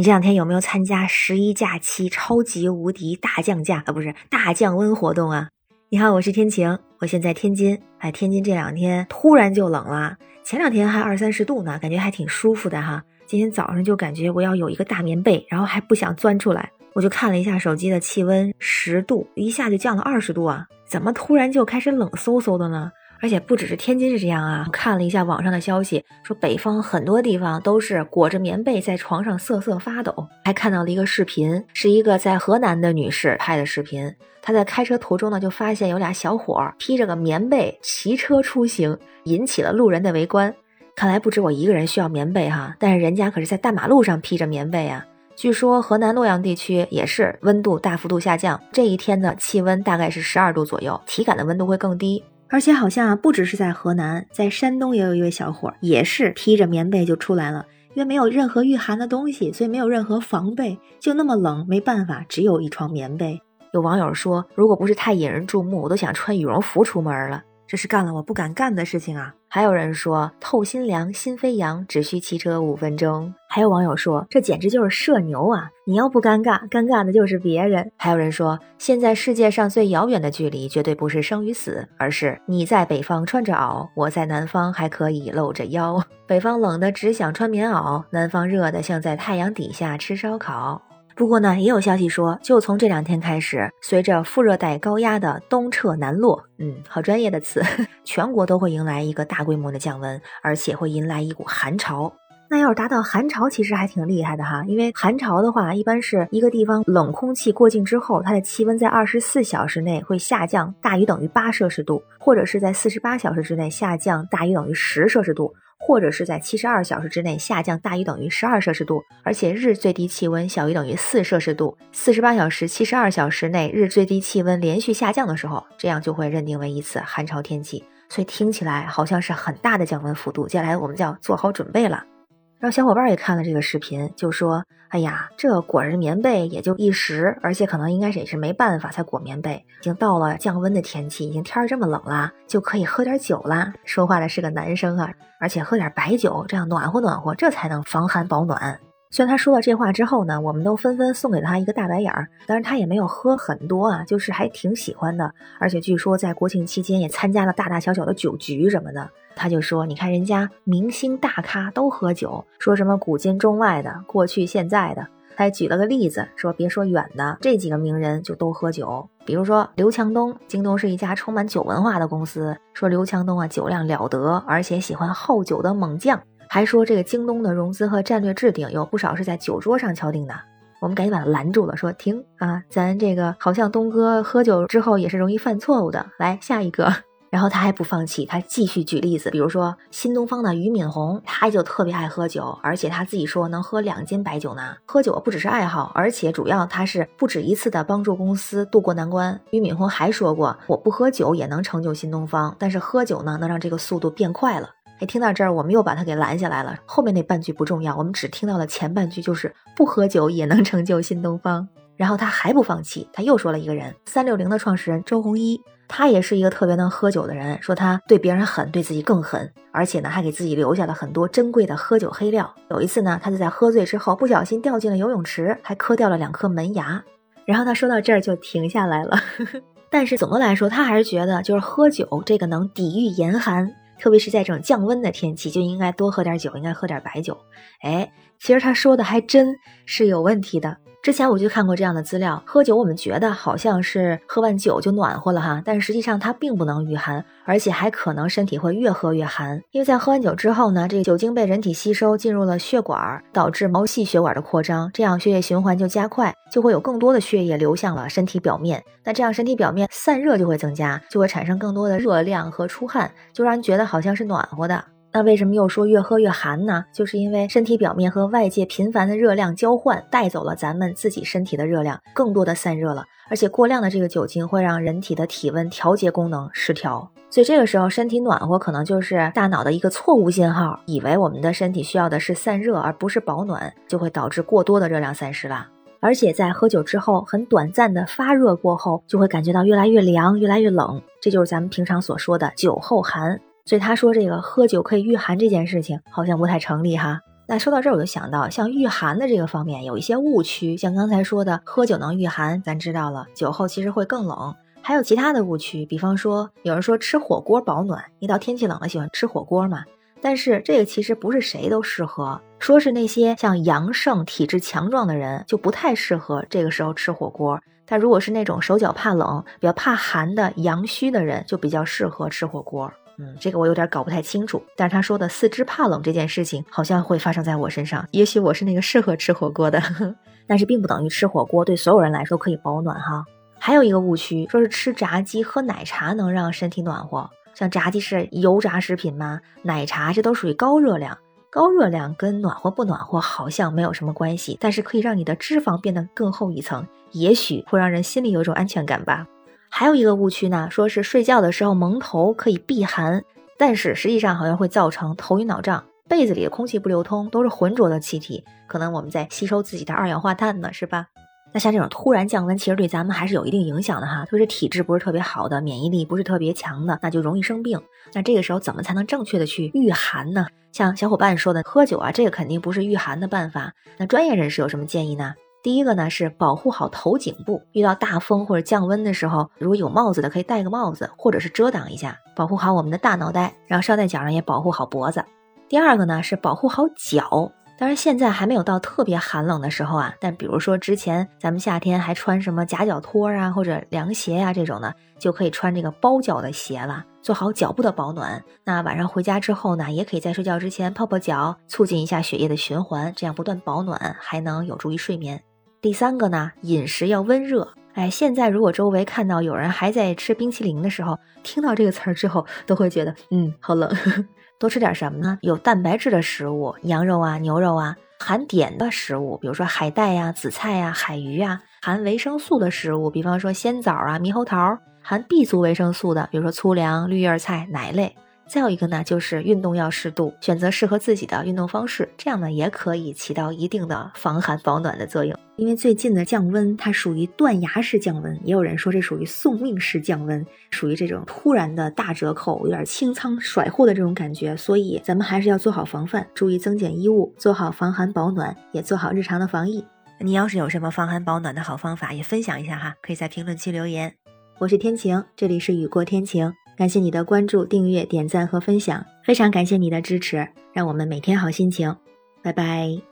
你这两天有没有参加十一假期超级无敌大降价啊？不是大降温活动啊？你好，我是天晴，我现在天津。哎，天津这两天突然就冷了，前两天还二三十度呢，感觉还挺舒服的哈。今天早上就感觉我要有一个大棉被，然后还不想钻出来。我就看了一下手机的气温，十度，一下就降了二十度啊！怎么突然就开始冷飕飕的呢？而且不只是天津是这样啊，看了一下网上的消息，说北方很多地方都是裹着棉被在床上瑟瑟发抖。还看到了一个视频，是一个在河南的女士拍的视频。她在开车途中呢，就发现有俩小伙披着个棉被骑车出行，引起了路人的围观。看来不止我一个人需要棉被哈，但是人家可是在大马路上披着棉被啊。据说河南洛阳地区也是温度大幅度下降，这一天的气温大概是十二度左右，体感的温度会更低。而且好像啊不只是在河南，在山东也有一位小伙，也是披着棉被就出来了。因为没有任何御寒的东西，所以没有任何防备，就那么冷，没办法，只有一床棉被。有网友说，如果不是太引人注目，我都想穿羽绒服出门了。这是干了我不敢干的事情啊！还有人说透心凉心飞扬，只需骑车五分钟。还有网友说这简直就是社牛啊！你要不尴尬，尴尬的就是别人。还有人说现在世界上最遥远的距离，绝对不是生与死，而是你在北方穿着袄，我在南方还可以露着腰。北方冷的只想穿棉袄，南方热的像在太阳底下吃烧烤。不过呢，也有消息说，就从这两天开始，随着副热带高压的东撤南落，嗯，好专业的词，全国都会迎来一个大规模的降温，而且会迎来一股寒潮。那要是达到寒潮，其实还挺厉害的哈，因为寒潮的话，一般是一个地方冷空气过境之后，它的气温在二十四小时内会下降大于等于八摄氏度，或者是在四十八小时之内下降大于等于十摄氏度。或者是在七十二小时之内下降大于等于十二摄氏度，而且日最低气温小于等于四摄氏度，四十八小时、七十二小时内日最低气温连续下降的时候，这样就会认定为一次寒潮天气。所以听起来好像是很大的降温幅度，接下来我们就要做好准备了。然后小伙伴也看了这个视频，就说：“哎呀，这裹着棉被也就一时，而且可能应该是也是没办法才裹棉被。已经到了降温的天气，已经天儿这么冷了，就可以喝点酒啦。”说话的是个男生啊，而且喝点白酒，这样暖和暖和，这才能防寒保暖。虽然他说了这话之后呢，我们都纷纷送给他一个大白眼儿，但是他也没有喝很多啊，就是还挺喜欢的。而且据说在国庆期间也参加了大大小小的酒局什么的。他就说：“你看人家明星大咖都喝酒，说什么古今中外的，过去现在的。”他还举了个例子，说别说远的，这几个名人就都喝酒。比如说刘强东，京东是一家充满酒文化的公司，说刘强东啊酒量了得，而且喜欢好酒的猛将。还说这个京东的融资和战略制定有不少是在酒桌上敲定的。我们赶紧把他拦住了，说停啊，咱这个好像东哥喝酒之后也是容易犯错误的。来下一个。然后他还不放弃，他继续举例子，比如说新东方的俞敏洪，他就特别爱喝酒，而且他自己说能喝两斤白酒呢。喝酒不只是爱好，而且主要他是不止一次的帮助公司渡过难关。俞敏洪还说过，我不喝酒也能成就新东方，但是喝酒呢，能让这个速度变快了。哎，听到这儿，我们又把他给拦下来了。后面那半句不重要，我们只听到了前半句，就是不喝酒也能成就新东方。然后他还不放弃，他又说了一个人，三六零的创始人周鸿祎。他也是一个特别能喝酒的人，说他对别人狠，对自己更狠，而且呢，还给自己留下了很多珍贵的喝酒黑料。有一次呢，他就在喝醉之后不小心掉进了游泳池，还磕掉了两颗门牙。然后他说到这儿就停下来了。但是总的来说，他还是觉得就是喝酒这个能抵御严寒，特别是在这种降温的天气，就应该多喝点酒，应该喝点白酒。哎，其实他说的还真是有问题的。之前我就看过这样的资料，喝酒我们觉得好像是喝完酒就暖和了哈，但实际上它并不能御寒，而且还可能身体会越喝越寒。因为在喝完酒之后呢，这个酒精被人体吸收进入了血管，导致毛细血管的扩张，这样血液循环就加快，就会有更多的血液流向了身体表面。那这样身体表面散热就会增加，就会产生更多的热量和出汗，就让人觉得好像是暖和的。那为什么又说越喝越寒呢？就是因为身体表面和外界频繁的热量交换，带走了咱们自己身体的热量，更多的散热了。而且过量的这个酒精会让人体的体温调节功能失调，所以这个时候身体暖和可能就是大脑的一个错误信号，以为我们的身体需要的是散热而不是保暖，就会导致过多的热量散失了。而且在喝酒之后，很短暂的发热过后，就会感觉到越来越凉，越来越冷，这就是咱们平常所说的酒后寒。所以他说这个喝酒可以御寒这件事情好像不太成立哈。那说到这儿，我就想到，像御寒的这个方面有一些误区，像刚才说的喝酒能御寒，咱知道了，酒后其实会更冷。还有其他的误区，比方说有人说吃火锅保暖，一到天气冷了喜欢吃火锅嘛。但是这个其实不是谁都适合，说是那些像阳盛、体质强壮的人就不太适合这个时候吃火锅。但如果是那种手脚怕冷、比较怕寒的阳虚的人，就比较适合吃火锅。嗯，这个我有点搞不太清楚。但是他说的四肢怕冷这件事情，好像会发生在我身上。也许我是那个适合吃火锅的，但是并不等于吃火锅对所有人来说可以保暖哈。还有一个误区，说是吃炸鸡、喝奶茶能让身体暖和。像炸鸡是油炸食品吗？奶茶这都属于高热量，高热量跟暖和不暖和好像没有什么关系，但是可以让你的脂肪变得更厚一层，也许会让人心里有种安全感吧。还有一个误区呢，说是睡觉的时候蒙头可以避寒，但是实际上好像会造成头晕脑胀。被子里的空气不流通，都是浑浊的气体，可能我们在吸收自己的二氧化碳呢，是吧？那像这种突然降温，其实对咱们还是有一定影响的哈，特别是体质不是特别好的，免疫力不是特别强的，那就容易生病。那这个时候怎么才能正确的去御寒呢？像小伙伴说的，喝酒啊，这个肯定不是御寒的办法。那专业人士有什么建议呢？第一个呢是保护好头颈部，遇到大风或者降温的时候，如果有帽子的可以戴个帽子，或者是遮挡一下，保护好我们的大脑袋，然后捎带脚上也保护好脖子。第二个呢是保护好脚。当然，现在还没有到特别寒冷的时候啊。但比如说之前咱们夏天还穿什么夹脚拖啊，或者凉鞋呀这种的，就可以穿这个包脚的鞋了，做好脚部的保暖。那晚上回家之后呢，也可以在睡觉之前泡泡脚，促进一下血液的循环，这样不断保暖，还能有助于睡眠。第三个呢，饮食要温热。哎，现在如果周围看到有人还在吃冰淇淋的时候，听到这个词儿之后，都会觉得嗯，好冷。多吃点什么呢？有蛋白质的食物，羊肉啊、牛肉啊，含碘的食物，比如说海带呀、紫菜呀、海鱼呀，含维生素的食物，比方说鲜枣啊、猕猴桃，含 B 族维生素的，比如说粗粮、绿叶菜、奶类。再有一个呢，就是运动要适度，选择适合自己的运动方式，这样呢也可以起到一定的防寒保暖的作用。因为最近的降温，它属于断崖式降温，也有人说这属于送命式降温，属于这种突然的大折扣，有点清仓甩货的这种感觉。所以咱们还是要做好防范，注意增减衣物，做好防寒保暖，也做好日常的防疫。你要是有什么防寒保暖的好方法，也分享一下哈，可以在评论区留言。我是天晴，这里是雨过天晴。感谢你的关注、订阅、点赞和分享，非常感谢你的支持，让我们每天好心情。拜拜。